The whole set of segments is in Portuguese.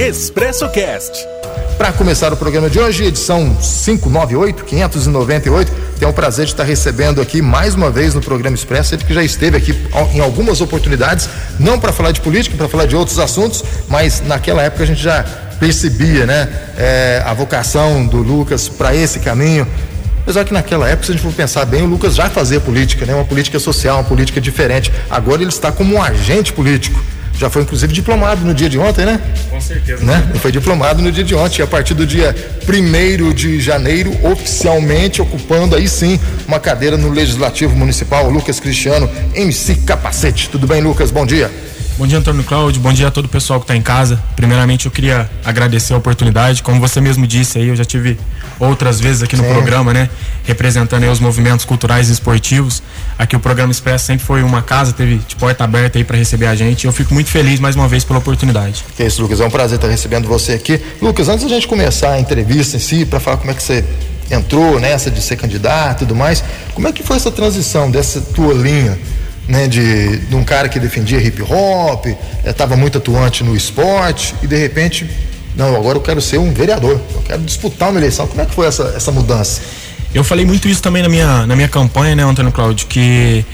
Expresso Cast. Para começar o programa de hoje, edição 598, 598, tenho o prazer de estar recebendo aqui mais uma vez no programa Expresso, ele que já esteve aqui em algumas oportunidades, não para falar de política, para falar de outros assuntos, mas naquela época a gente já percebia, né, é, a vocação do Lucas para esse caminho. Apesar que naquela época, se a gente for pensar bem, o Lucas já fazia política, né? Uma política social, uma política diferente. Agora ele está como um agente político. Já foi inclusive diplomado no dia de ontem, né? Com certeza. Né? Ele foi diplomado no dia de ontem, e a partir do dia 1 de janeiro, oficialmente ocupando aí sim uma cadeira no Legislativo Municipal, Lucas Cristiano, MC Capacete. Tudo bem, Lucas? Bom dia. Bom dia, Antônio Cláudio. Bom dia a todo o pessoal que está em casa. Primeiramente, eu queria agradecer a oportunidade. Como você mesmo disse aí, eu já tive outras vezes aqui no Sim. programa, né? Representando aí os movimentos culturais e esportivos. Aqui o programa Expresso sempre foi uma casa, teve de porta aberta aí para receber a gente. Eu fico muito feliz mais uma vez pela oportunidade. Que isso, Lucas. É um prazer estar recebendo você aqui. Lucas, antes da gente começar a entrevista em si, para falar como é que você entrou nessa de ser candidato e tudo mais, como é que foi essa transição dessa tua linha? né, de, de um cara que defendia hip hop, estava eh, muito atuante no esporte e de repente, não, agora eu quero ser um vereador, eu quero disputar uma eleição. Como é que foi essa, essa mudança? Eu falei muito isso também na minha, na minha campanha, né, Antônio Cláudio, que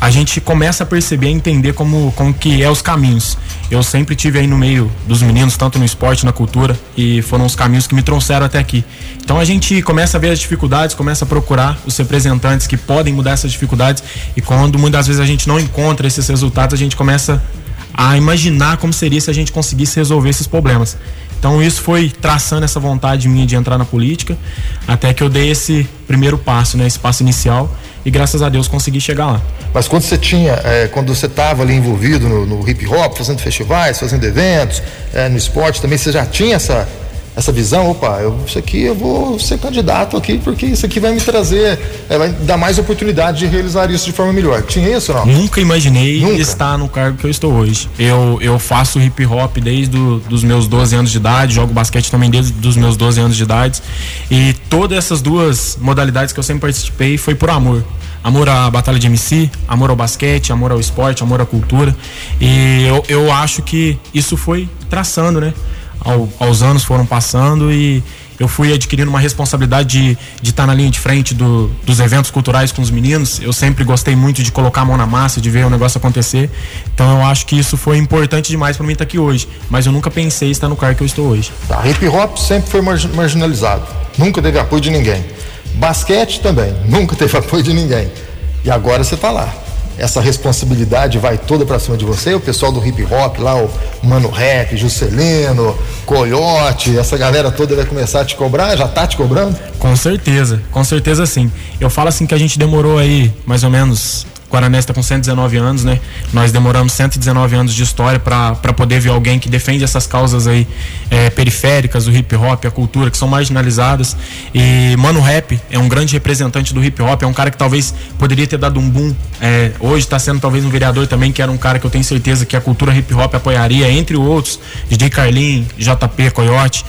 a gente começa a perceber, a entender como, como que é os caminhos. Eu sempre tive aí no meio dos meninos, tanto no esporte, na cultura, e foram os caminhos que me trouxeram até aqui. Então a gente começa a ver as dificuldades, começa a procurar os representantes que podem mudar essas dificuldades, e quando muitas vezes a gente não encontra esses resultados, a gente começa a imaginar como seria se a gente conseguisse resolver esses problemas. Então isso foi traçando essa vontade minha de entrar na política, até que eu dei esse primeiro passo, né, esse passo inicial, e graças a Deus consegui chegar lá. Mas quando você tinha, é, quando você estava ali envolvido no, no, hip hop, fazendo festivais, fazendo eventos, é, no esporte também, você já tinha essa, essa visão, opa, eu, isso aqui eu vou ser candidato aqui, porque isso aqui vai me trazer, é, vai dar mais oportunidade de realizar isso de forma melhor. Tinha isso não? Nunca imaginei Nunca. estar no cargo que eu estou hoje. Eu, eu faço hip hop desde do, os meus 12 anos de idade, jogo basquete também desde os meus 12 anos de idade. E todas essas duas modalidades que eu sempre participei foi por amor amor à batalha de MC, amor ao basquete, amor ao esporte, amor à cultura. E eu, eu acho que isso foi traçando, né? Ao, aos anos foram passando e eu fui adquirindo uma responsabilidade de, estar na linha de frente do, dos eventos culturais com os meninos. Eu sempre gostei muito de colocar a mão na massa, de ver o negócio acontecer. Então eu acho que isso foi importante demais para mim estar aqui hoje. Mas eu nunca pensei estar no cargo que eu estou hoje. Tá, hip hop sempre foi marginalizado, nunca teve apoio de ninguém. Basquete também, nunca teve apoio de ninguém. E agora você está lá essa responsabilidade vai toda para cima de você, o pessoal do hip hop lá, o Mano Rap, Juscelino, Coyote, essa galera toda vai começar a te cobrar, já tá te cobrando? Com certeza, com certeza sim. Eu falo assim que a gente demorou aí mais ou menos Guarané está com 119 anos, né? Nós demoramos 119 anos de história para poder ver alguém que defende essas causas aí é, periféricas, o hip hop, a cultura, que são marginalizadas. E Mano Rap é um grande representante do hip hop, é um cara que talvez poderia ter dado um boom. É, hoje está sendo talvez um vereador também, que era um cara que eu tenho certeza que a cultura hip hop apoiaria, entre outros, DJ Carlin, JP, Coyote.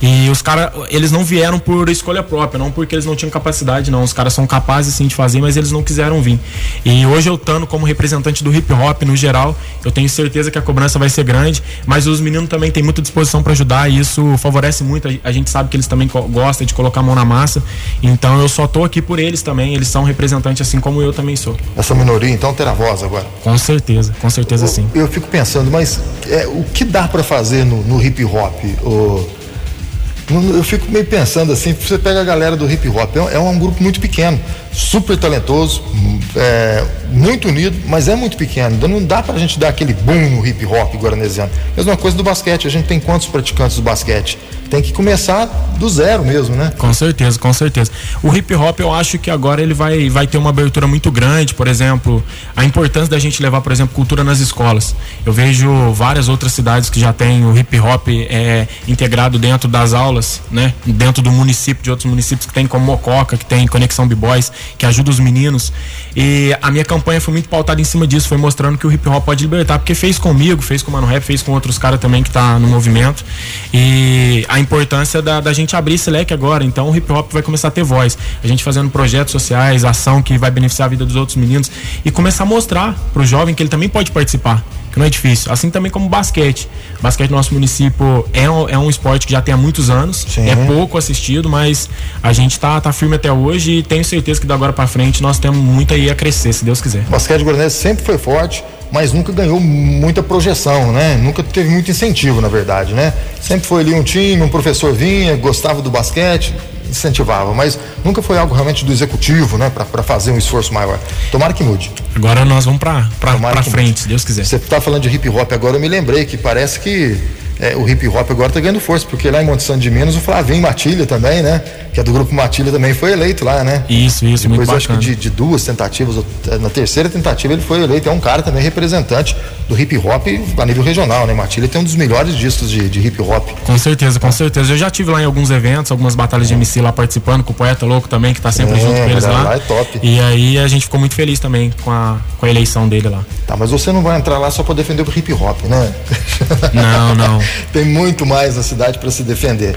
E os caras, eles não vieram por escolha própria, não porque eles não tinham capacidade, não. Os caras são capazes sim de fazer, mas eles não quiseram vir. E hoje eu estando como representante do hip hop no geral, eu tenho certeza que a cobrança vai ser grande, mas os meninos também têm muita disposição para ajudar e isso favorece muito. A gente sabe que eles também gostam de colocar a mão na massa. Então eu só tô aqui por eles também, eles são representantes assim como eu também sou. Essa minoria então terá voz agora? Com certeza, com certeza eu, sim. Eu fico pensando, mas é, o que dá para fazer no, no hip hop? Eu fico meio pensando assim, você pega a galera do hip hop, é, é um grupo muito pequeno, super talentoso, é, muito unido, mas é muito pequeno. Então não dá pra gente dar aquele boom no hip hop guaranesiano. Mesma coisa do basquete, a gente tem quantos praticantes do basquete? tem que começar do zero mesmo, né? Com certeza, com certeza. O hip hop eu acho que agora ele vai, vai ter uma abertura muito grande, por exemplo, a importância da gente levar, por exemplo, cultura nas escolas. Eu vejo várias outras cidades que já têm o hip hop é, integrado dentro das aulas, né? Dentro do município, de outros municípios que tem como Mococa, que tem Conexão B-Boys, que ajuda os meninos. E a minha campanha foi muito pautada em cima disso, foi mostrando que o hip hop pode libertar, porque fez comigo, fez com o Mano Rap, fez com outros caras também que tá no movimento. E a importância da, da gente abrir esse leque agora. Então o hip hop vai começar a ter voz. A gente fazendo projetos sociais, ação que vai beneficiar a vida dos outros meninos e começar a mostrar pro jovem que ele também pode participar. Não é difícil. Assim também como basquete. Basquete no nosso município é um, é um esporte que já tem há muitos anos, Sim. é pouco assistido, mas a gente tá, tá firme até hoje e tenho certeza que da agora para frente nós temos muito aí a crescer, se Deus quiser. O basquete Guaranense sempre foi forte, mas nunca ganhou muita projeção, né? Nunca teve muito incentivo, na verdade, né? Sempre foi ali um time, um professor vinha, gostava do basquete, incentivava, mas nunca foi algo realmente do executivo, né, para fazer um esforço maior. Tomara que mude. Agora nós vamos para frente, mude. se Deus quiser. Você está falando de hip hop agora, eu me lembrei que parece que é, o hip hop agora está ganhando força, porque lá em Monte Santo de Minas o Flavinho Matilha também, né? Que é do grupo Matilha também foi eleito lá, né? Isso, isso, Depois, muito acho que de, de, duas tentativas, na terceira tentativa ele foi eleito, é um cara também representante do hip hop a nível regional, né? Matilha tem um dos melhores discos de, de hip hop. Com certeza, com certeza. Eu já tive lá em alguns eventos, algumas batalhas de MC lá participando, com o Poeta Louco também, que está sempre é, junto com eles lá. lá é top. E aí a gente ficou muito feliz também com a, com a eleição dele lá. Tá, mas você não vai entrar lá só para defender o hip hop, né? Não, não. Tem muito mais na cidade para se defender.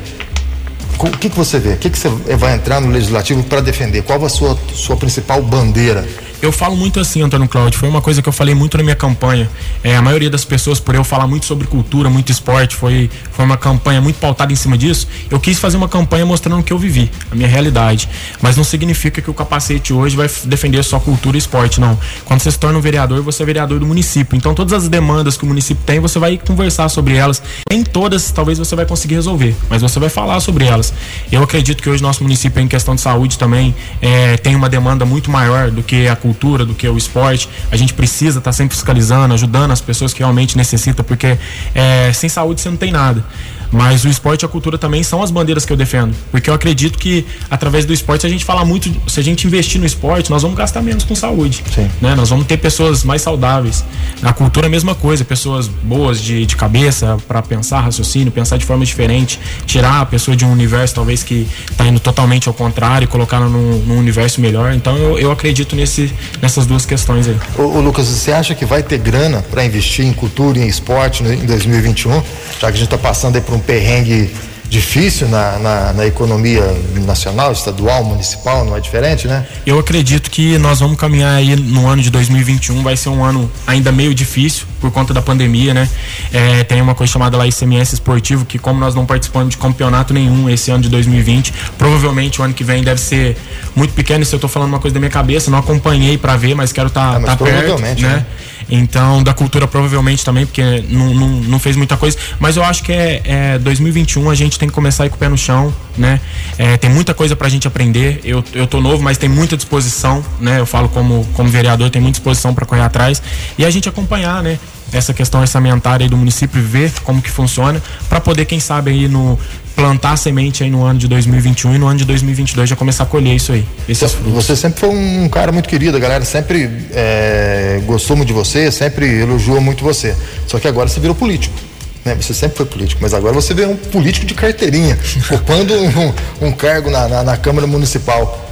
O que, que você vê? O que, que você vai entrar no legislativo para defender? Qual a sua, sua principal bandeira? Eu falo muito assim, Antônio Cláudio, foi uma coisa que eu falei muito na minha campanha. É, a maioria das pessoas, por eu falar muito sobre cultura, muito esporte, foi, foi uma campanha muito pautada em cima disso. Eu quis fazer uma campanha mostrando o que eu vivi, a minha realidade. Mas não significa que o capacete hoje vai defender só cultura e esporte, não. Quando você se torna um vereador, você é vereador do município. Então todas as demandas que o município tem, você vai conversar sobre elas. Nem todas, talvez você vai conseguir resolver, mas você vai falar sobre elas. Eu acredito que hoje nosso município, em questão de saúde também, é, tem uma demanda muito maior do que a cultura cultura, do que o esporte. A gente precisa estar tá sempre fiscalizando, ajudando as pessoas que realmente necessitam, porque é, sem saúde você não tem nada. Mas o esporte e a cultura também são as bandeiras que eu defendo. Porque eu acredito que através do esporte, se a gente fala muito, se a gente investir no esporte, nós vamos gastar menos com saúde. Sim. Né? Nós vamos ter pessoas mais saudáveis. Na cultura a mesma coisa, pessoas boas de, de cabeça para pensar, raciocínio, pensar de forma diferente, tirar a pessoa de um universo talvez que está indo totalmente ao contrário e colocá-la num, num, universo melhor. Então eu, eu acredito nesse, nessas duas questões aí. Ô, ô Lucas, você acha que vai ter grana para investir em cultura e em esporte em 2021? Já que a gente está passando aí por um perrengue difícil na, na, na, economia nacional, estadual, municipal, não é diferente, né? Eu acredito que nós vamos caminhar aí no ano de 2021, vai ser um ano ainda meio difícil por conta da pandemia, né? É, tem uma coisa chamada lá ICMS esportivo, que como nós não participamos de campeonato nenhum esse ano de 2020, provavelmente o ano que vem deve ser muito pequeno, se eu tô falando uma coisa da minha cabeça, não acompanhei para ver, mas quero estar tá, é, tá perto, né? né? Então, da cultura provavelmente também, porque não, não, não fez muita coisa. Mas eu acho que é, é 2021 a gente tem que começar aí com o pé no chão, né? É, tem muita coisa pra gente aprender. Eu, eu tô novo, mas tem muita disposição, né? Eu falo como, como vereador, tem muita disposição para correr atrás. E a gente acompanhar, né? Essa questão orçamentária do município e ver como que funciona para poder quem sabe aí no plantar semente aí no ano de 2021 e no ano de 2022 já começar a colher isso aí. Esses frutos. Você sempre foi um cara muito querido, a galera sempre é, gostou muito de você, sempre elogiou muito você. Só que agora você virou político. Né? Você sempre foi político, mas agora você vê um político de carteirinha, ocupando um, um cargo na, na, na Câmara Municipal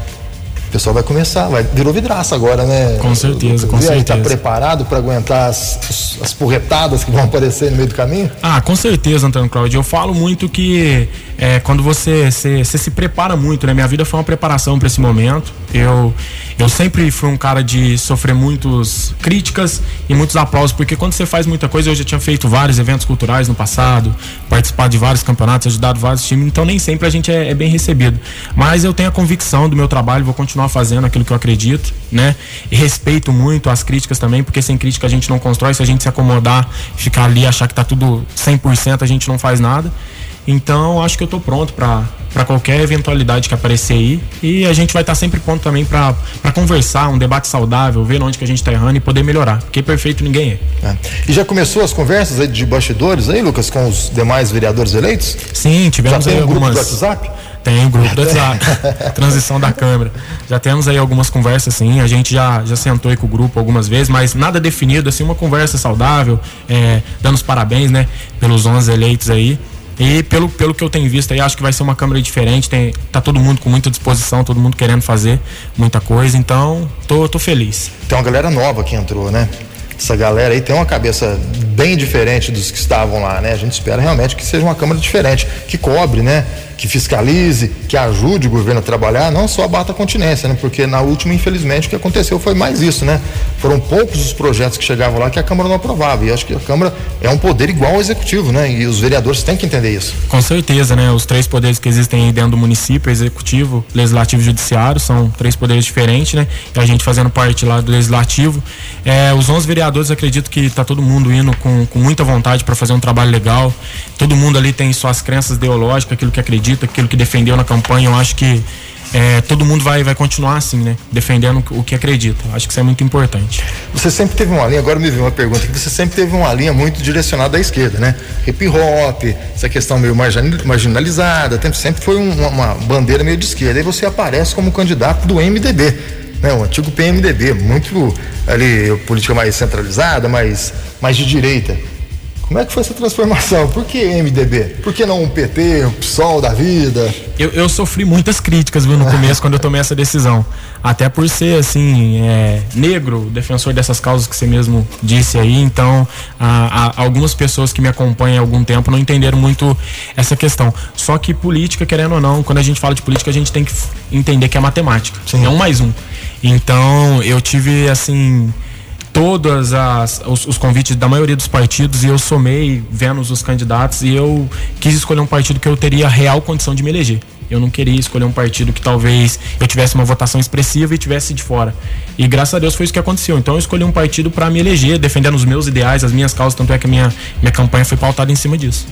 o pessoal vai começar, vai, virou vidraça agora, né? Com certeza, com e aí, tá preparado para aguentar as, as porretadas que vão aparecer no meio do caminho? Ah, com certeza, Antônio Cláudio. Eu falo muito que é, quando você, você, você, se prepara muito, né? Minha vida foi uma preparação para esse momento. Eu, eu sempre fui um cara de sofrer muitas críticas e muitos aplausos, porque quando você faz muita coisa, eu já tinha feito vários eventos culturais no passado, participado de vários campeonatos, ajudado vários times, então nem sempre a gente é, é bem recebido. Mas eu tenho a convicção do meu trabalho, vou continuar fazendo aquilo que eu acredito, né? E respeito muito as críticas também, porque sem crítica a gente não constrói, se a gente se acomodar, ficar ali, achar que tá tudo 100%, a gente não faz nada. Então, acho que eu tô pronto para qualquer eventualidade que aparecer aí. E a gente vai estar tá sempre pronto também para conversar, um debate saudável, ver onde que a gente está errando e poder melhorar. Porque perfeito ninguém é. é. E já começou as conversas aí de bastidores aí, Lucas, com os demais vereadores eleitos? Sim, tivemos já tem aí um algumas... grupo do WhatsApp? Tem o grupo do WhatsApp, transição da câmera. Já temos aí algumas conversas, sim. A gente já, já sentou aí com o grupo algumas vezes, mas nada definido, assim, uma conversa saudável, é, dando os parabéns, né, pelos 11 eleitos aí. E pelo, pelo que eu tenho visto aí, acho que vai ser uma câmera diferente. Tem, tá todo mundo com muita disposição, todo mundo querendo fazer muita coisa. Então, tô, tô feliz. Tem uma galera nova que entrou, né? essa galera aí tem uma cabeça bem diferente dos que estavam lá, né? A gente espera realmente que seja uma Câmara diferente, que cobre, né? Que fiscalize, que ajude o governo a trabalhar, não só bata a continência, né? Porque na última, infelizmente, o que aconteceu foi mais isso, né? Foram poucos os projetos que chegavam lá que a Câmara não aprovava. E acho que a Câmara é um poder igual ao Executivo, né? E os vereadores têm que entender isso. Com certeza, né? Os três poderes que existem aí dentro do município, Executivo, Legislativo e Judiciário, são três poderes diferentes, né? E a gente fazendo parte lá do Legislativo. É, os 11 vereadores, acredito que está todo mundo indo com, com muita vontade para fazer um trabalho legal. Todo mundo ali tem suas crenças ideológicas, aquilo que acredita aquilo que defendeu na campanha, eu acho que é, todo mundo vai, vai continuar assim, né? Defendendo o que acredita. Acho que isso é muito importante. Você sempre teve uma linha, agora me veio uma pergunta, que você sempre teve uma linha muito direcionada à esquerda, né? Hip hop, essa questão meio marginalizada, sempre foi uma, uma bandeira meio de esquerda. Aí você aparece como candidato do MDB, né? O antigo PMDB, muito ali, política mais centralizada, mais, mais de direita. Como é que foi essa transformação? Por que MDB? Por que não um PT, um PSOL da vida? Eu, eu sofri muitas críticas viu, no começo quando eu tomei essa decisão. Até por ser, assim, é, negro, defensor dessas causas que você mesmo disse aí. Então, a, a, algumas pessoas que me acompanham há algum tempo não entenderam muito essa questão. Só que política, querendo ou não, quando a gente fala de política, a gente tem que entender que é matemática. Sim. É um mais um. Então, eu tive, assim todos as, os, os, convites da maioria dos partidos e eu somei vendo os candidatos e eu quis escolher um partido que eu teria real condição de me eleger. Eu não queria escolher um partido que talvez eu tivesse uma votação expressiva e tivesse de fora. E graças a Deus foi isso que aconteceu. Então eu escolhi um partido para me eleger, defendendo os meus ideais, as minhas causas, tanto é que a minha, minha campanha foi pautada em cima disso.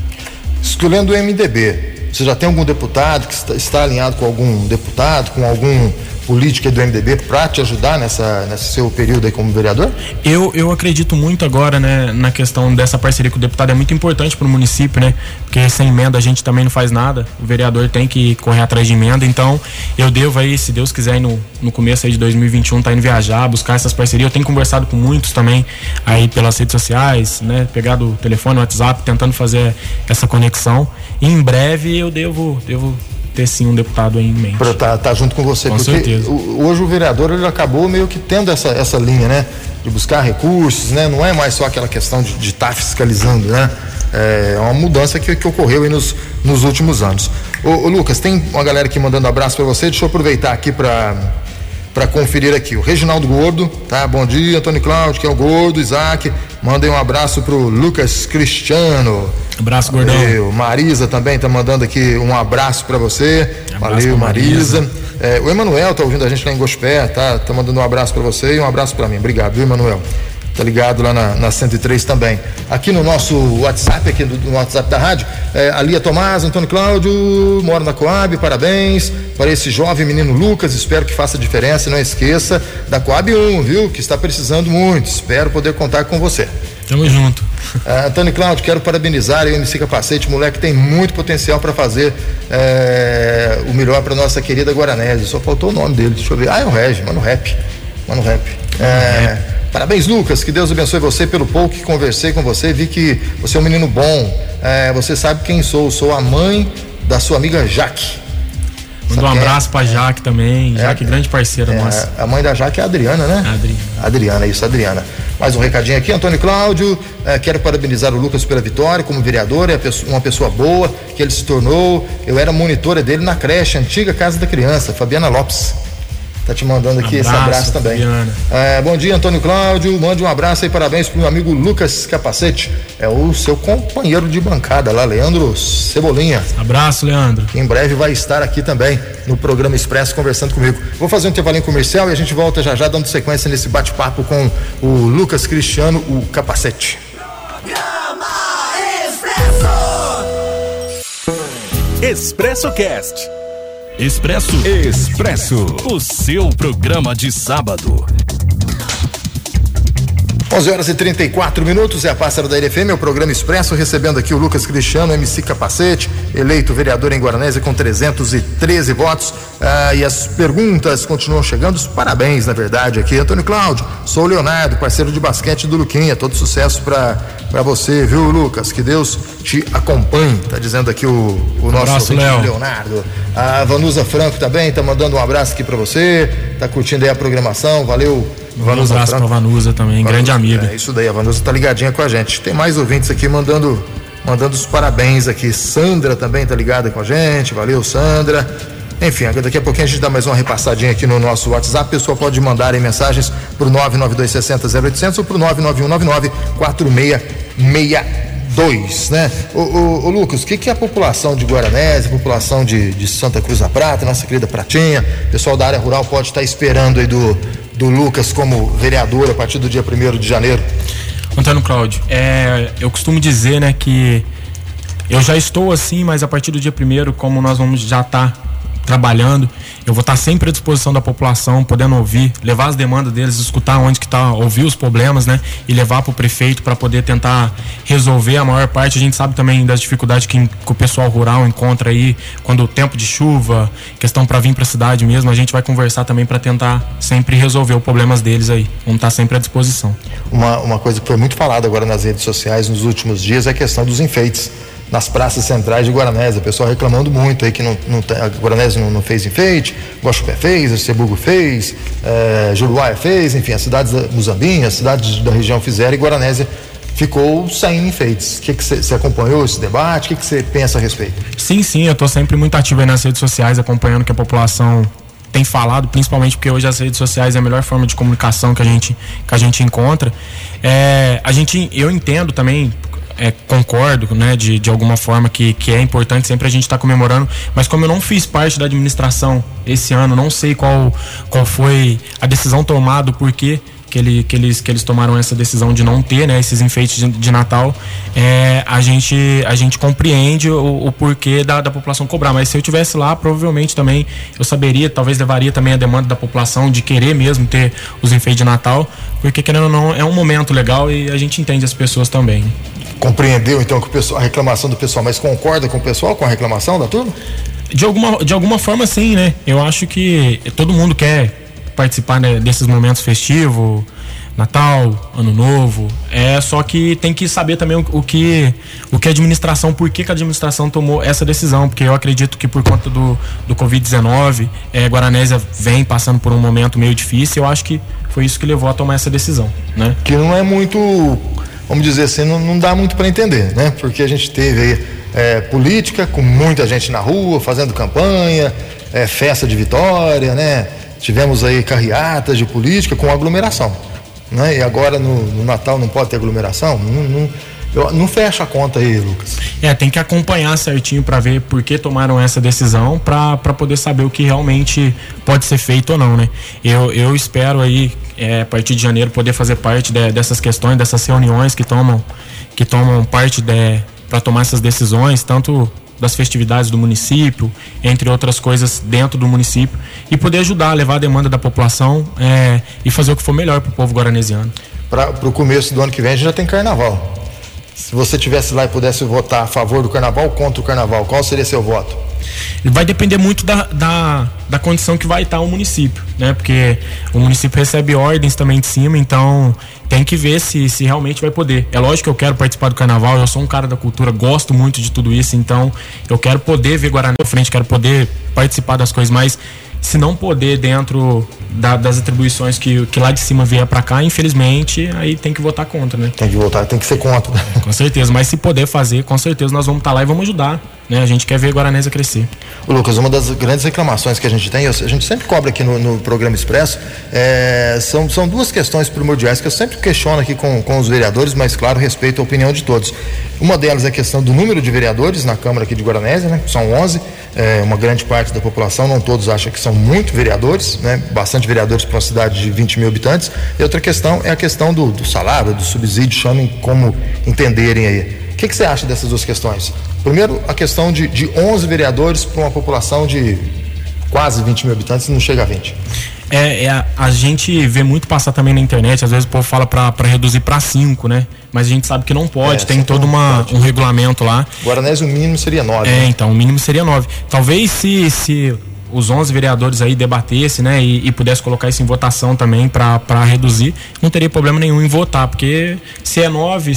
Escolhendo o MDB, você já tem algum deputado que está, está alinhado com algum deputado, com algum política do MDB para te ajudar nessa nesse seu período aí como vereador? Eu, eu acredito muito agora, né, na questão dessa parceria com o deputado é muito importante para o município, né? Porque sem emenda a gente também não faz nada. O vereador tem que correr atrás de emenda, então eu devo aí, se Deus quiser, no, no começo aí de 2021 tá indo viajar, buscar essas parcerias. Eu tenho conversado com muitos também aí pelas redes sociais, né, pegado o telefone, o WhatsApp, tentando fazer essa conexão. E em breve eu devo devo ter sim um deputado em mente. Para estar tá, tá junto com você. Com porque certeza. hoje o vereador ele acabou meio que tendo essa, essa linha, né? De buscar recursos, né? Não é mais só aquela questão de estar tá fiscalizando, né? É uma mudança que, que ocorreu aí nos, nos últimos anos. Ô, ô Lucas, tem uma galera aqui mandando abraço para você. Deixa eu aproveitar aqui para para conferir aqui. O Reginaldo Gordo, tá? Bom dia, Antônio Cláudio, que é o Gordo, Isaac. Mandem um abraço pro Lucas Cristiano. Abraço, Gordão. Valeu. Marisa também tá mandando aqui um abraço para você. Um Valeu, Marisa. Marisa. É, o Emanuel tá ouvindo a gente lá em Gospé, tá? Tá mandando um abraço para você e um abraço para mim. Obrigado, viu, Emanuel? tá ligado lá na, na 103 também. Aqui no nosso WhatsApp, aqui no, no WhatsApp da rádio, é, a Lia Tomás, Antônio Cláudio, mora na Coab, parabéns para esse jovem menino Lucas, espero que faça diferença, não esqueça da Coab 1, viu, que está precisando muito, espero poder contar com você. Tamo junto. Uh, Antônio Cláudio, quero parabenizar o MC Capacete, moleque tem muito potencial para fazer é, o melhor para nossa querida Guaranese. Só faltou o nome dele, deixa eu ver. Ah, é o Regi, mano rap. Mano rap. É, Parabéns, Lucas. Que Deus abençoe você pelo pouco que conversei com você. Vi que você é um menino bom. É, você sabe quem sou. Sou a mãe da sua amiga Jaque. Manda um abraço é? pra Jaque também. É, Jaque, grande parceira é, nossa. A mãe da Jaque é a Adriana, né? Adriana. Adriana, isso, Adriana. Mais um recadinho aqui, Antônio Cláudio. É, quero parabenizar o Lucas pela vitória como vereador. É uma pessoa boa que ele se tornou. Eu era monitora dele na creche, antiga Casa da Criança, Fabiana Lopes. Tá te mandando aqui abraço, esse abraço também. É, bom dia, Antônio Cláudio. Mande um abraço e parabéns pro meu amigo Lucas Capacete. É o seu companheiro de bancada lá, Leandro Cebolinha. Abraço, Leandro. Que em breve vai estar aqui também no programa Expresso conversando comigo. Vou fazer um intervalinho comercial e a gente volta já já dando sequência nesse bate-papo com o Lucas Cristiano, o Capacete. Expresso Cast Expresso. Expresso. O seu programa de sábado. 11 horas e 34 minutos é a Pássaro da LFM, é o programa Expresso, recebendo aqui o Lucas Cristiano, MC Capacete, eleito vereador em Guaranésia com 313 votos. Ah, e as perguntas continuam chegando, os parabéns, na verdade, aqui. Antônio Cláudio, sou o Leonardo, parceiro de basquete do Luquinha. Todo sucesso para você, viu, Lucas? Que Deus te acompanhe, tá dizendo aqui o, o nosso abraço, Leonardo. A Vanusa Franco também tá mandando um abraço aqui para você, tá curtindo aí a programação, valeu Vanusa um abraço Franco. pra Vanusa também, Vanusa, grande amiga. É isso daí, a Vanusa tá ligadinha com a gente. Tem mais ouvintes aqui mandando mandando os parabéns aqui. Sandra também tá ligada com a gente. Valeu, Sandra. Enfim, daqui a pouquinho a gente dá mais uma repassadinha aqui no nosso WhatsApp. O pessoal pode mandar aí mensagens pro 99260 0800 ou pro 99199 4662, né? Ô, ô, ô Lucas, o que, que é a população de Guaranés, a população de, de Santa Cruz da Prata, nossa querida Pratinha, pessoal da área rural pode estar esperando aí do, do Lucas como vereador a partir do dia 1 de janeiro? Antônio Cláudio, é, eu costumo dizer, né, que eu já estou assim, mas a partir do dia primeiro, como nós vamos já estar tá trabalhando. Eu vou estar sempre à disposição da população, podendo ouvir, levar as demandas deles, escutar onde que está, ouvir os problemas, né? E levar para o prefeito para poder tentar resolver a maior parte. A gente sabe também das dificuldades que, que o pessoal rural encontra aí quando o tempo de chuva, questão para vir para a cidade mesmo. A gente vai conversar também para tentar sempre resolver os problemas deles aí. Vamos estar sempre à disposição. Uma, uma coisa que foi muito falada agora nas redes sociais nos últimos dias é a questão dos enfeites nas praças centrais de Guaranésia. O pessoal reclamando muito aí que não, não a Guaranésia não, não, fez enfeite, Guaxupé fez, Cebugo fez, é, Juruáia fez, enfim, as cidades da Muzambinha, as cidades da região fizeram e Guaranésia ficou sem enfeites. O que você acompanhou esse debate? O que você pensa a respeito? Sim, sim, eu estou sempre muito ativo nas redes sociais, acompanhando que a população tem falado, principalmente porque hoje as redes sociais é a melhor forma de comunicação que a gente, que a gente encontra. É, a gente, eu entendo também, é, concordo, né, de, de alguma forma que, que é importante sempre a gente estar tá comemorando, mas como eu não fiz parte da administração esse ano, não sei qual, qual foi a decisão tomada, por que, ele, que, eles, que eles tomaram essa decisão de não ter né, esses enfeites de, de Natal, é, a, gente, a gente compreende o, o porquê da, da população cobrar. Mas se eu tivesse lá, provavelmente também eu saberia, talvez levaria também a demanda da população de querer mesmo ter os enfeites de Natal, porque querendo ou não, é um momento legal e a gente entende as pessoas também compreendeu então que o pessoal, a reclamação do pessoal, mas concorda com o pessoal com a reclamação da turma? De alguma, de alguma forma sim, né? Eu acho que todo mundo quer participar né, desses momentos festivos, Natal, Ano Novo. É só que tem que saber também o, o, que o que a administração, por que, que a administração tomou essa decisão, porque eu acredito que por conta do, do Covid-19, é, Guaranésia vem passando por um momento meio difícil. Eu acho que foi isso que levou a tomar essa decisão, né? Que não é muito vamos dizer assim, não, não dá muito para entender, né? Porque a gente teve é, política com muita gente na rua, fazendo campanha, é, festa de vitória, né? Tivemos aí carreatas de política com aglomeração, né? E agora no, no Natal não pode ter aglomeração? Não, não, eu, não fecha a conta aí, Lucas. É, tem que acompanhar certinho para ver por que tomaram essa decisão, para poder saber o que realmente pode ser feito ou não, né? Eu, eu espero aí, é, a partir de janeiro, poder fazer parte de, dessas questões, dessas reuniões que tomam, que tomam parte para tomar essas decisões, tanto das festividades do município, entre outras coisas dentro do município, e poder ajudar a levar a demanda da população é, e fazer o que for melhor para o povo guaranesiano. Para o começo do ano que vem a gente já tem carnaval. Se você tivesse lá e pudesse votar a favor do carnaval ou contra o carnaval, qual seria seu voto? Vai depender muito da, da, da condição que vai estar o município, né? Porque o município recebe ordens também de cima, então tem que ver se, se realmente vai poder. É lógico que eu quero participar do carnaval, eu sou um cara da cultura, gosto muito de tudo isso, então eu quero poder ver Guaraná à frente, quero poder participar das coisas, mas se não poder dentro da, das atribuições que, que lá de cima vier para cá, infelizmente, aí tem que votar contra, né? Tem que votar, tem que ser contra. Com certeza, mas se poder fazer, com certeza nós vamos estar tá lá e vamos ajudar, né? A gente quer ver a Guaranésia crescer. Lucas, uma das grandes reclamações que a gente tem, a gente sempre cobra aqui no, no programa Expresso, é, são, são duas questões primordiais que eu sempre questiono aqui com, com os vereadores, mas claro, respeito a opinião de todos. Uma delas é a questão do número de vereadores na Câmara aqui de Guaranésia, né? São 11, é, uma grande parte da população, não todos acham que são muito vereadores, né? Bastante vereadores para uma cidade de 20 mil habitantes. E outra questão é a questão do, do salário, do subsídio, chamem como entenderem aí. O que, que, você acha dessas duas questões? Primeiro, a questão de, de 11 vereadores para uma população de quase 20 mil habitantes, não chega a 20. É, é a, a, gente vê muito passar também na internet, às vezes o povo fala para reduzir para 5, né? Mas a gente sabe que não pode, é, tem todo uma, um regulamento lá. Guaranés o mínimo seria 9. É, né? então, o mínimo seria 9. Talvez se, se os 11 vereadores aí debatessem, né, e, e pudesse colocar isso em votação também para reduzir, não teria problema nenhum em votar, porque se é 9,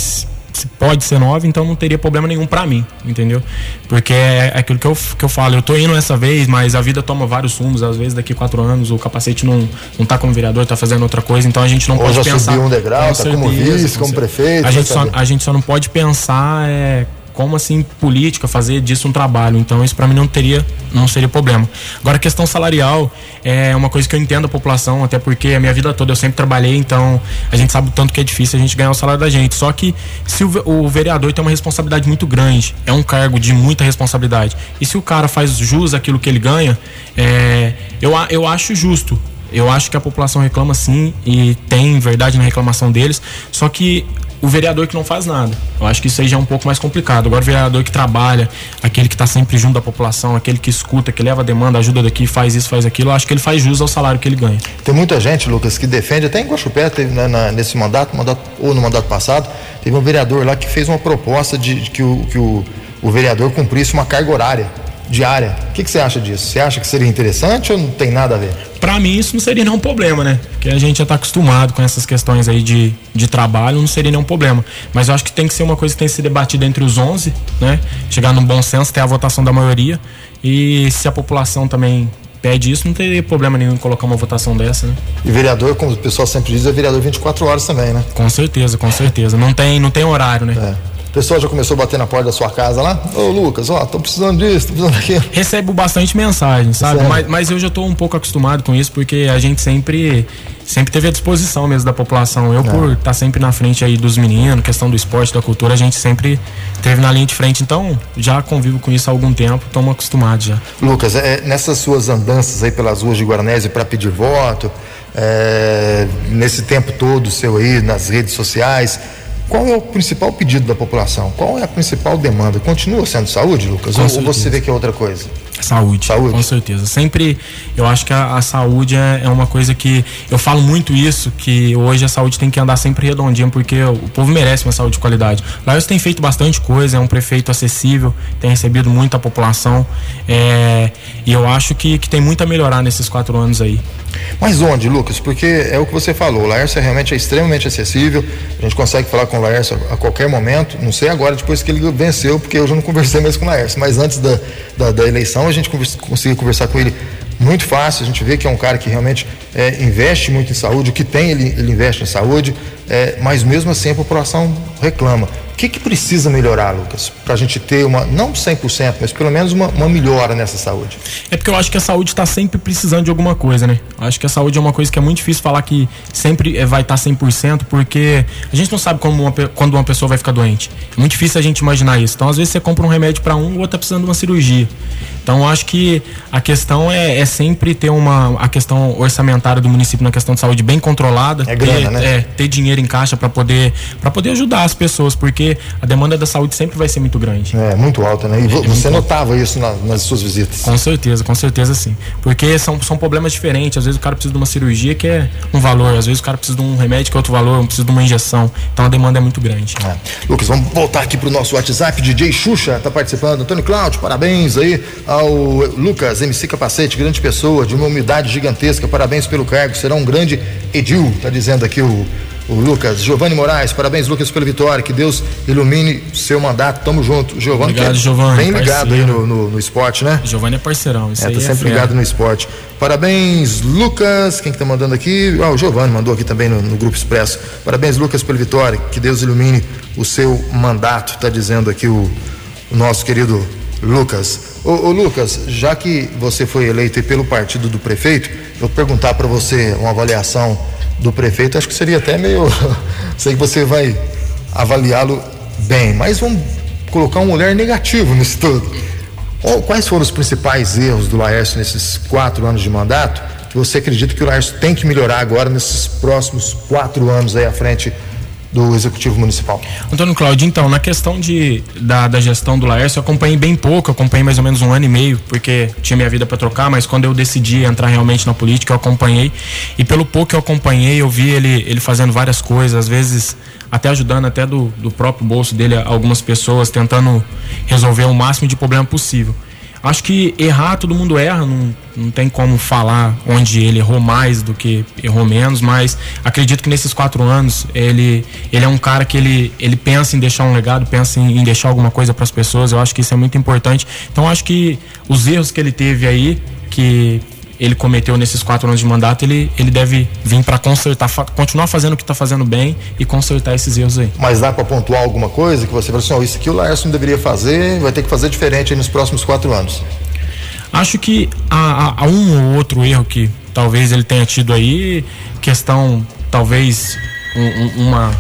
pode ser nove, então não teria problema nenhum para mim, entendeu? Porque é, é aquilo que eu, que eu falo, eu tô indo essa vez, mas a vida toma vários rumos, às vezes daqui quatro anos o capacete não, não tá como vereador, tá fazendo outra coisa, então a gente não Ou pode já pensar. subiu um degrau, tá como vice, como prefeito. A gente, vai só, saber. a gente só não pode pensar é, como assim política, fazer disso um trabalho. Então isso para mim não teria, não seria problema. Agora a questão salarial é uma coisa que eu entendo a população, até porque a minha vida toda eu sempre trabalhei, então a gente sabe o tanto que é difícil a gente ganhar o salário da gente. Só que se o, ve- o vereador tem uma responsabilidade muito grande, é um cargo de muita responsabilidade. E se o cara faz jus àquilo que ele ganha, é, eu, eu acho justo. Eu acho que a população reclama sim e tem verdade na reclamação deles, só que o vereador que não faz nada. Eu acho que isso aí já é um pouco mais complicado. Agora o vereador que trabalha, aquele que está sempre junto da população, aquele que escuta, que leva a demanda, ajuda daqui, faz isso, faz aquilo, eu acho que ele faz jus ao salário que ele ganha. Tem muita gente, Lucas, que defende, até em Guaxupé, teve, na- nesse mandato, mandato, ou no mandato passado, teve um vereador lá que fez uma proposta de, de que, o, que o, o vereador cumprisse uma carga horária diária. O que, que você acha disso? Você acha que seria interessante ou não tem nada a ver? Pra mim isso não seria nenhum problema, né? Porque a gente já tá acostumado com essas questões aí de, de trabalho, não seria nenhum problema. Mas eu acho que tem que ser uma coisa que tem que ser debatida entre os 11, né? Chegar num bom senso, ter a votação da maioria. E se a população também pede isso, não teria problema nenhum em colocar uma votação dessa, né? E vereador, como o pessoal sempre diz, é vereador 24 horas também, né? Com certeza, com certeza. Não tem, não tem horário, né? É. O pessoal já começou a bater na porta da sua casa lá? Ô Lucas, ó, tô precisando disso, tô precisando daquilo. recebo bastante mensagem, sabe? Mas, mas eu já tô um pouco acostumado com isso, porque a gente sempre sempre teve a disposição mesmo da população. Eu, por estar sempre na frente aí dos meninos, questão do esporte, da cultura, a gente sempre teve na linha de frente. Então, já convivo com isso há algum tempo, estamos acostumados já. Lucas, é, nessas suas andanças aí pelas ruas de Guaranese para pedir voto, é, nesse tempo todo seu aí nas redes sociais, qual é o principal pedido da população? Qual é a principal demanda? Continua sendo saúde, Lucas? Com Ou, certeza. você vê que é outra coisa? Saúde, Saúde. com certeza. Sempre, eu acho que a, a saúde é, é uma coisa que eu falo muito isso, que hoje a saúde tem que andar sempre redondinha, porque o, povo merece uma saúde de qualidade. Laércio tem feito bastante coisa, é um prefeito acessível, tem recebido muita população, é, e eu acho que, que tem muito a melhorar nesses quatro anos aí. Mas onde, Lucas? Porque é o que você falou, o Laércio realmente é extremamente acessível, a gente consegue falar com o Laércio a, qualquer momento, não sei agora depois que ele venceu, porque eu já não conversei mais com o Laércio, mas antes da, da, da eleição a gente conversa, conseguia conversar com ele muito fácil, a gente vê que é um cara que realmente é, investe muito em saúde, o que tem ele, ele investe em saúde, é, mas mesmo assim a população reclama. O que, que precisa melhorar, Lucas, para a gente ter uma, não 100%, mas pelo menos uma, uma melhora nessa saúde? É porque eu acho que a saúde está sempre precisando de alguma coisa, né? Eu acho que a saúde é uma coisa que é muito difícil falar que sempre eh, vai estar 100%, porque a gente não sabe como uma quando uma pessoa vai ficar doente. É muito difícil a gente imaginar isso. Então, às vezes, você compra um remédio para um, o outro tá precisando de uma cirurgia. Então, eu acho que a questão é, é sempre ter uma a questão orçamentária do município na questão de saúde bem controlada. É grana, ter, né? é, ter dinheiro em caixa para poder para poder ajudar as pessoas, porque a demanda da saúde sempre vai ser muito grande. É muito alta, né? E vo- você notava isso na- nas suas visitas? Com certeza, com certeza sim. Porque são, são problemas diferentes. Às vezes o cara precisa de uma cirurgia que é um valor, às vezes o cara precisa de um remédio que é outro valor, precisa de uma injeção. Então a demanda é muito grande. É. Lucas, vamos voltar aqui pro nosso WhatsApp. DJ Xuxa tá participando. Antônio Cláudio, parabéns aí ao Lucas, MC Capacete, grande pessoa, de uma humildade gigantesca. Parabéns pelo cargo, será um grande Edil, tá dizendo aqui o, o Lucas. Giovanni Moraes, parabéns, Lucas, pela vitória. Que Deus ilumine seu mandato. Tamo junto. Giovanni, Obrigado, que é Giovanni, Bem ligado aí no, no, no esporte, né? Giovanni é parceirão, isso É, aí tá sempre ligado no esporte. Parabéns, Lucas. Quem que tá mandando aqui? Ah, o Giovanni mandou aqui também no, no Grupo Expresso. Parabéns, Lucas, pela vitória. Que Deus ilumine o seu mandato, tá dizendo aqui o, o nosso querido Lucas. Ô, ô, Lucas, já que você foi eleito pelo partido do prefeito, eu vou perguntar para você uma avaliação do prefeito. Acho que seria até meio. Sei que você vai avaliá-lo bem, mas vamos colocar um olhar negativo nisso tudo. Quais foram os principais erros do Laércio nesses quatro anos de mandato que você acredita que o Laércio tem que melhorar agora nesses próximos quatro anos aí à frente do Executivo Municipal? Antônio Cláudio, então, na questão de, da, da gestão do Laércio, eu acompanhei bem pouco, eu acompanhei mais ou menos um ano e meio, porque tinha minha vida para trocar, mas quando eu decidi entrar realmente na política, eu acompanhei. E pelo pouco que eu acompanhei, eu vi ele, ele fazendo várias coisas, às vezes até ajudando até do, do próprio bolso dele algumas pessoas, tentando resolver o máximo de problema possível. Acho que errar, todo mundo erra, não, não tem como falar onde ele errou mais do que errou menos, mas acredito que nesses quatro anos ele, ele é um cara que ele, ele pensa em deixar um legado, pensa em, em deixar alguma coisa para as pessoas. Eu acho que isso é muito importante. Então acho que os erros que ele teve aí, que ele cometeu nesses quatro anos de mandato, ele, ele deve vir para consertar, fa continuar fazendo o que está fazendo bem e consertar esses erros aí. Mas dá para pontuar alguma coisa que você falou assim, oh, isso aqui o Laércio não deveria fazer, vai ter que fazer diferente nos próximos quatro anos? Acho que há, há, um ou outro erro que talvez ele tenha tido aí, questão talvez um, uma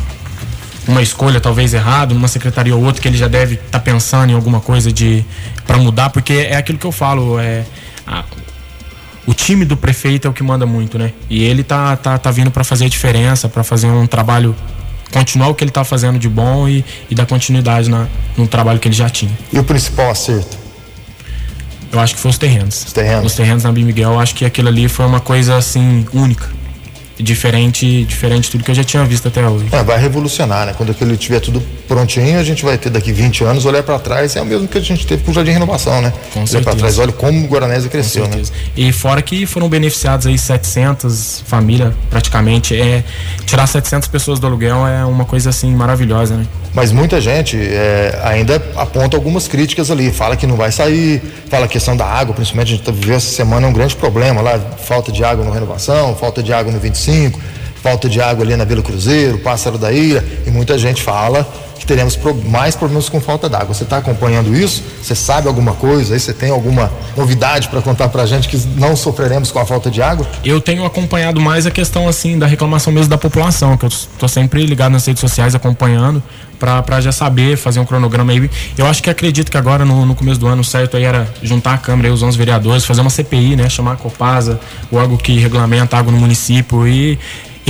uma escolha talvez errada, numa secretaria ou outra que ele já deve estar tá pensando em alguma coisa de para mudar, porque é aquilo que eu falo, é a, o time do prefeito é o que manda muito, né? E ele tá, tá, tá vindo para fazer a diferença, para fazer um trabalho continuar o que ele tá fazendo de bom e, e dar continuidade na, no trabalho que ele já tinha. E o principal acerto? Eu acho que foi os terrenos. Os terrenos. Os terrenos na Bim Miguel, eu acho que aquilo ali foi uma coisa assim única diferente, diferente de tudo que eu já tinha visto até hoje. É, vai revolucionar, né? Quando aquilo tiver tudo prontinho, a gente vai ter daqui 20 anos, olhar para trás, é o mesmo que a gente teve com o Jardim Renovação, né? Com olhar para trás, olha como o Guaranese cresceu, né? E fora que foram beneficiados aí 700 famílias, praticamente, é tirar 700 pessoas do aluguel é uma coisa assim maravilhosa, né? Mas muita gente é, ainda aponta algumas críticas ali, fala que não vai sair, fala a questão da água, principalmente a gente tá vivendo essa semana é um grande problema lá, falta de água no renovação, falta de água no 25, 35, falta de água ali na Vila Cruzeiro, Pássaro da Ilha, e muita gente fala que teremos mais problemas com falta d'água. Você está acompanhando isso? Você sabe alguma coisa? Aí você tem alguma novidade para contar para a gente que não sofreremos com a falta de água? Eu tenho acompanhado mais a questão assim da reclamação mesmo da população, que eu estou sempre ligado nas redes sociais acompanhando para já saber fazer um cronograma aí. Eu acho que acredito que agora no, no começo do ano certo aí era juntar a Câmara e os 11 vereadores, fazer uma CPI, né, chamar a Copasa, o órgão que regulamenta a água no município e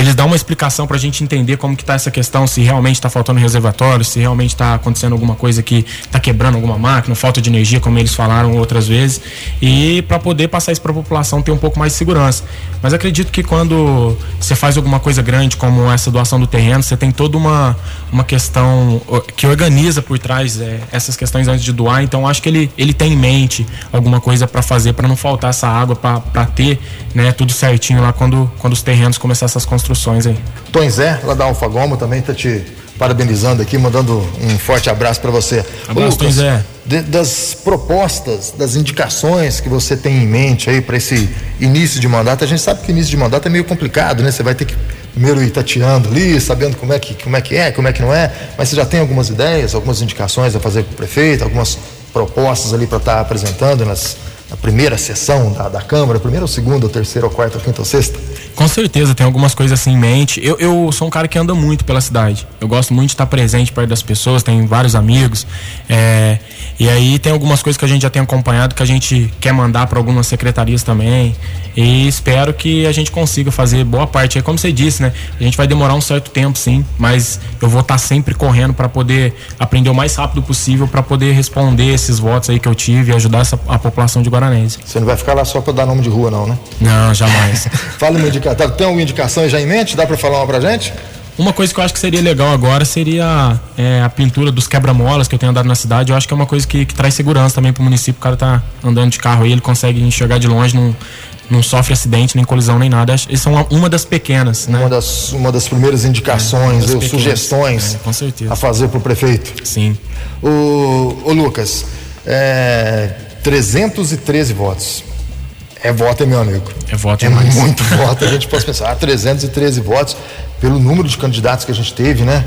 eles dão uma explicação para a gente entender como que está essa questão, se realmente está faltando reservatório, se realmente está acontecendo alguma coisa que está quebrando alguma máquina, falta de energia, como eles falaram outras vezes, e para poder passar isso para a população ter um pouco mais de segurança. Mas acredito que quando você faz alguma coisa grande como essa doação do terreno, você tem toda uma, uma questão que organiza por trás é, essas questões antes de doar, então acho que ele, ele tem em mente alguma coisa para fazer para não faltar essa água, para ter né, tudo certinho lá quando, quando os terrenos começar essas construções construções aí. Tom Zé, lá da Alfagomo, também está te parabenizando aqui, mandando um forte abraço para você. Abraço, Tom Zé. De, das propostas, das indicações que você tem em mente aí para esse início de mandato, a gente sabe que início de mandato é meio complicado, né? Você vai ter que primeiro ir tateando ali, sabendo como é que, como é, que é, como é que não é, mas você já tem algumas ideias, algumas indicações a fazer com o prefeito, algumas propostas ali para estar tá apresentando nas, na primeira sessão da, da Câmara, primeira ou segunda, ou terceira, ou quarta, ou quinta ou sexta? Com certeza, tem algumas coisas assim em mente. Eu, eu sou um cara que anda muito pela cidade. Eu gosto muito de estar presente perto das pessoas, tenho vários amigos. É, e aí tem algumas coisas que a gente já tem acompanhado que a gente quer mandar para algumas secretarias também. E espero que a gente consiga fazer boa parte. É como você disse, né? A gente vai demorar um certo tempo, sim, mas eu vou estar sempre correndo para poder aprender o mais rápido possível para poder responder esses votos aí que eu tive e ajudar essa, a população de Guaranense. Você não vai ficar lá só para dar nome de rua, não, né? Não, jamais. Fala uma indicação. Tem alguma indicação já em mente? Dá para falar uma pra gente? Uma coisa que eu acho que seria legal agora seria é, a pintura dos quebra-molas que eu tenho andado na cidade. Eu acho que é uma coisa que, que traz segurança também para o município. O cara tá andando de carro aí, ele consegue enxergar de longe, não, não sofre acidente, nem colisão, nem nada. Isso é uma, uma das pequenas, né? Uma das, uma das primeiras indicações, é, das sugestões é, a fazer para o prefeito. Sim. O, o Lucas, é, 313 votos. É voto, é meu amigo. É voto é mais. muito voto. A gente pode pensar, ah, 313 votos pelo número de candidatos que a gente teve, né?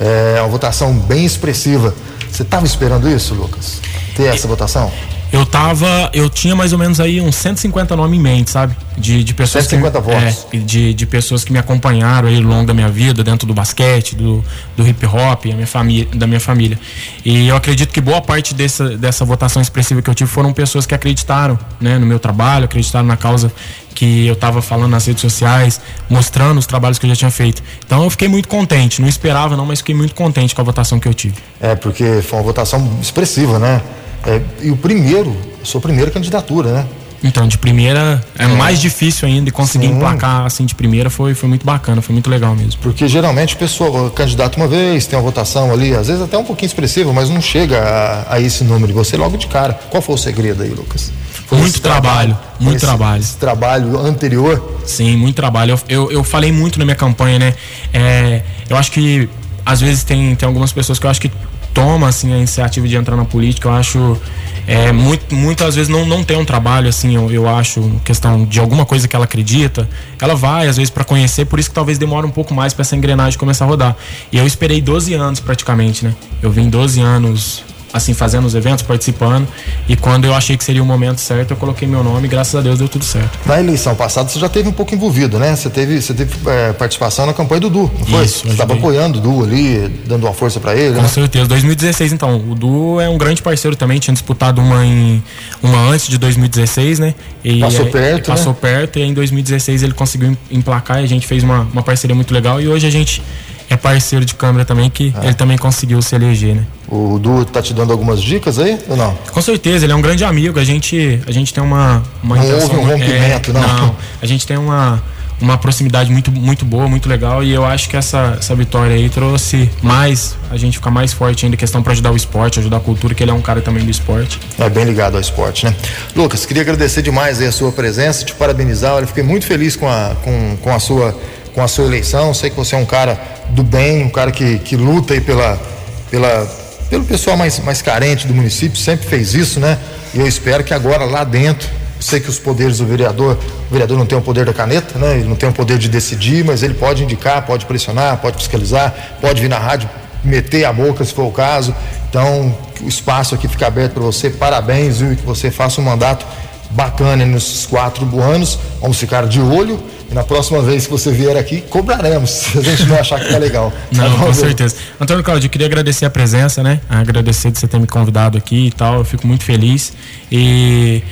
É uma votação bem expressiva. Você estava esperando isso, Lucas? Ter essa votação? Eu tava. Eu tinha mais ou menos aí uns 150 nomes em mente, sabe? De, de pessoas 150 que, votos. É, de, de pessoas que me acompanharam aí ao longo da minha vida, dentro do basquete, do, do hip hop, minha família, da minha família. E eu acredito que boa parte dessa, dessa votação expressiva que eu tive foram pessoas que acreditaram né, no meu trabalho, acreditaram na causa que eu estava falando nas redes sociais, mostrando os trabalhos que eu já tinha feito. Então eu fiquei muito contente, não esperava não, mas fiquei muito contente com a votação que eu tive. É, porque foi uma votação expressiva, né? É, e o primeiro, a sua primeira candidatura, né? Então, de primeira é, é. mais difícil ainda e conseguir Sim. emplacar assim de primeira foi, foi muito bacana, foi muito legal mesmo. Porque geralmente o pessoal candidata uma vez, tem uma votação ali, às vezes até um pouquinho expressiva, mas não chega a, a esse número. Você logo de cara. Qual foi o segredo aí, Lucas? Foi muito trabalho, trabalho, muito esse, trabalho. Esse trabalho anterior? Sim, muito trabalho. Eu, eu, eu falei muito na minha campanha, né? É, eu acho que às vezes tem, tem algumas pessoas que eu acho que toma assim a iniciativa de entrar na política, eu acho é, muito, muitas vezes não, não tem um trabalho assim, eu, eu acho, questão de alguma coisa que ela acredita, ela vai às vezes para conhecer, por isso que talvez demore um pouco mais para essa engrenagem começar a rodar. E eu esperei 12 anos praticamente, né? Eu vim 12 anos assim, fazendo os eventos, participando. E quando eu achei que seria o momento certo, eu coloquei meu nome e graças a Deus deu tudo certo. Na eleição passada você já teve um pouco envolvido, né? Você teve, você teve é, participação na campanha do Du, não foi? Isso, você estava apoiando o Du ali, dando uma força para ele. Com né? certeza. 2016, então. O Du é um grande parceiro também, tinha disputado uma em uma antes de 2016, né? E passou perto. E passou né? perto e em 2016 ele conseguiu emplacar e a gente fez uma, uma parceria muito legal e hoje a gente é parceiro de câmera também, que é. ele também conseguiu se eleger, né? O Du tá te dando algumas dicas aí ou não? Com certeza, ele é um grande amigo. A gente, a gente tem uma. uma não intenção, houve um rompimento, é, não. Não, a gente tem uma, uma proximidade muito, muito boa, muito legal. E eu acho que essa, essa vitória aí trouxe mais, a gente ficar mais forte ainda, questão para ajudar o esporte, ajudar a cultura, que ele é um cara também do esporte. É bem ligado ao esporte, né? Lucas, queria agradecer demais a sua presença, te parabenizar. Eu fiquei muito feliz com a, com, com a sua com a sua eleição. Sei que você é um cara do bem, um cara que, que luta aí pela, pela, pelo pessoal mais, mais carente do município, sempre fez isso, né? E eu espero que agora lá dentro, sei que os poderes do vereador, o vereador não tem o poder da caneta, né? Ele não tem o poder de decidir, mas ele pode indicar, pode pressionar, pode fiscalizar, pode vir na rádio meter a boca se for o caso. Então, o espaço aqui fica aberto para você. Parabéns, viu? Que você faça um mandato bacana nesses quatro anos. Vamos ficar de olho e na próxima vez que você vier aqui, cobraremos, se a gente não achar que tá legal. Não, tá com certeza. Antônio Claudio, eu queria agradecer a presença, né? Agradecer de você ter me convidado aqui e tal. Eu fico muito feliz. E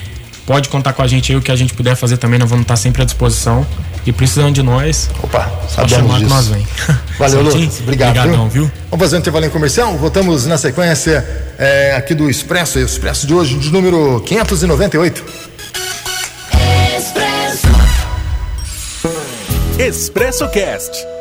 pode contar com a gente aí o que a gente puder fazer também, nós vamos estar sempre à disposição. E precisando de nós. Opa, sabemos disso. nós vem. Valeu, Lucas. Obrigado. Obrigadão, viu? viu? Vamos fazer um intervalo em comercial. Voltamos na sequência é, aqui do Expresso, o Expresso de hoje, de número 598. Expresso Cast.